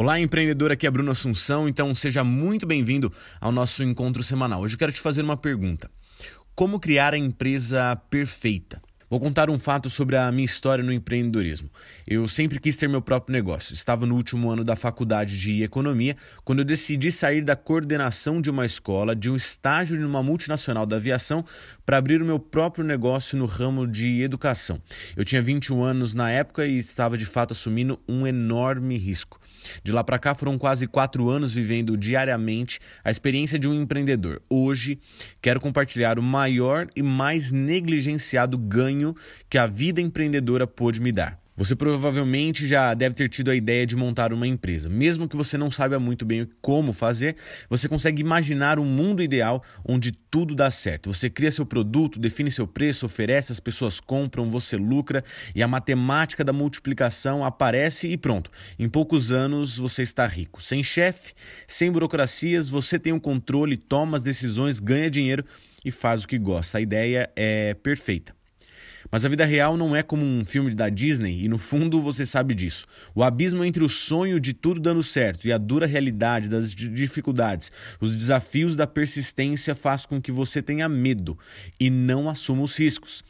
Olá, empreendedor, aqui é Bruno Assunção, então seja muito bem-vindo ao nosso encontro semanal. Hoje eu quero te fazer uma pergunta: Como criar a empresa perfeita? Vou contar um fato sobre a minha história no empreendedorismo. Eu sempre quis ter meu próprio negócio. Estava no último ano da faculdade de economia quando eu decidi sair da coordenação de uma escola, de um estágio em uma multinacional da aviação, para abrir o meu próprio negócio no ramo de educação. Eu tinha 21 anos na época e estava de fato assumindo um enorme risco. De lá para cá foram quase quatro anos vivendo diariamente a experiência de um empreendedor. Hoje quero compartilhar o maior e mais negligenciado ganho que a vida empreendedora pôde me dar. Você provavelmente já deve ter tido a ideia de montar uma empresa. Mesmo que você não saiba muito bem como fazer, você consegue imaginar um mundo ideal onde tudo dá certo. Você cria seu produto, define seu preço, oferece, as pessoas compram, você lucra e a matemática da multiplicação aparece e pronto. Em poucos anos você está rico. Sem chefe, sem burocracias, você tem o um controle, toma as decisões, ganha dinheiro e faz o que gosta. A ideia é perfeita. Mas a vida real não é como um filme da Disney e no fundo você sabe disso. O abismo entre o sonho de tudo dando certo e a dura realidade das dificuldades, os desafios da persistência faz com que você tenha medo e não assuma os riscos.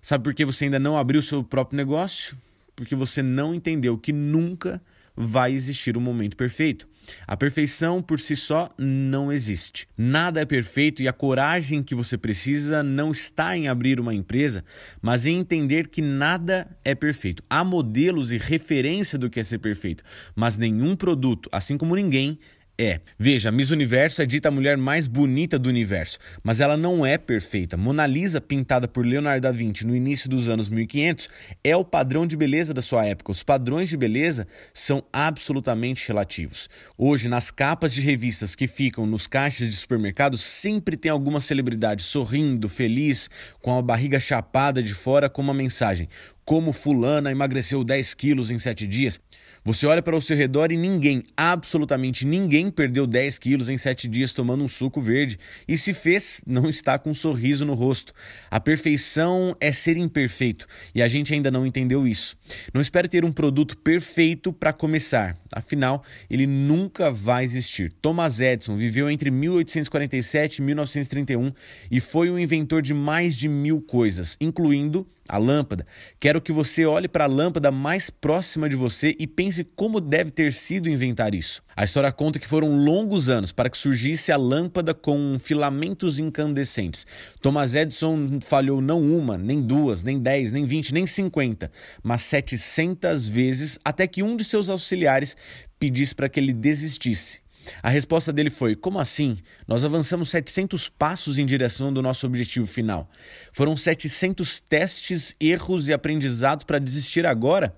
Sabe por que você ainda não abriu seu próprio negócio? Porque você não entendeu que nunca vai existir um momento perfeito. A perfeição por si só não existe. Nada é perfeito e a coragem que você precisa não está em abrir uma empresa, mas em entender que nada é perfeito. Há modelos e referência do que é ser perfeito, mas nenhum produto, assim como ninguém, é. Veja, Miss Universo é dita a mulher mais bonita do universo, mas ela não é perfeita. Mona Lisa, pintada por Leonardo da Vinci no início dos anos 1500, é o padrão de beleza da sua época. Os padrões de beleza são absolutamente relativos. Hoje, nas capas de revistas que ficam nos caixas de supermercados, sempre tem alguma celebridade sorrindo, feliz, com a barriga chapada de fora com uma mensagem: como fulana emagreceu 10 quilos em 7 dias. Você olha para o seu redor e ninguém, absolutamente ninguém, perdeu 10 quilos em 7 dias tomando um suco verde. E se fez, não está com um sorriso no rosto. A perfeição é ser imperfeito e a gente ainda não entendeu isso. Não espere ter um produto perfeito para começar, afinal, ele nunca vai existir. Thomas Edison viveu entre 1847 e 1931 e foi o inventor de mais de mil coisas, incluindo a lâmpada. Quero que você olhe para a lâmpada mais próxima de você e pense como deve ter sido inventar isso. A história conta que foram longos anos para que surgisse a lâmpada com filamentos incandescentes. Thomas Edison falhou não uma, nem duas, nem dez, nem vinte, nem cinquenta, mas setecentas vezes até que um de seus auxiliares pedisse para que ele desistisse. A resposta dele foi: Como assim? Nós avançamos 700 passos em direção do nosso objetivo final. Foram 700 testes, erros e aprendizados para desistir agora?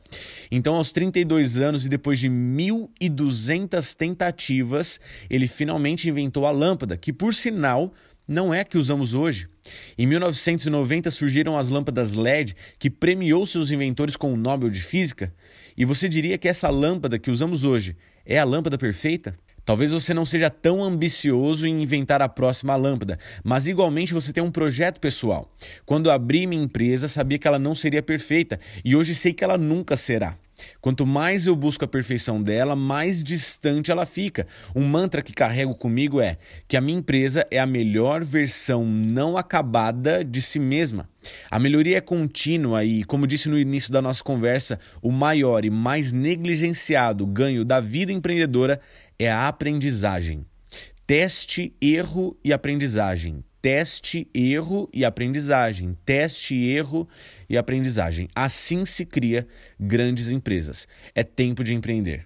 Então, aos 32 anos e depois de 1.200 tentativas, ele finalmente inventou a lâmpada, que por sinal não é a que usamos hoje. Em 1990 surgiram as lâmpadas LED, que premiou seus inventores com o Nobel de Física. E você diria que essa lâmpada que usamos hoje é a lâmpada perfeita? Talvez você não seja tão ambicioso em inventar a próxima lâmpada, mas igualmente você tem um projeto pessoal. Quando abri minha empresa, sabia que ela não seria perfeita e hoje sei que ela nunca será. Quanto mais eu busco a perfeição dela, mais distante ela fica. Um mantra que carrego comigo é que a minha empresa é a melhor versão não acabada de si mesma. A melhoria é contínua e, como disse no início da nossa conversa, o maior e mais negligenciado ganho da vida empreendedora é a aprendizagem. Teste, erro e aprendizagem. Teste, erro e aprendizagem. Teste, erro e aprendizagem. Assim se cria grandes empresas. É tempo de empreender.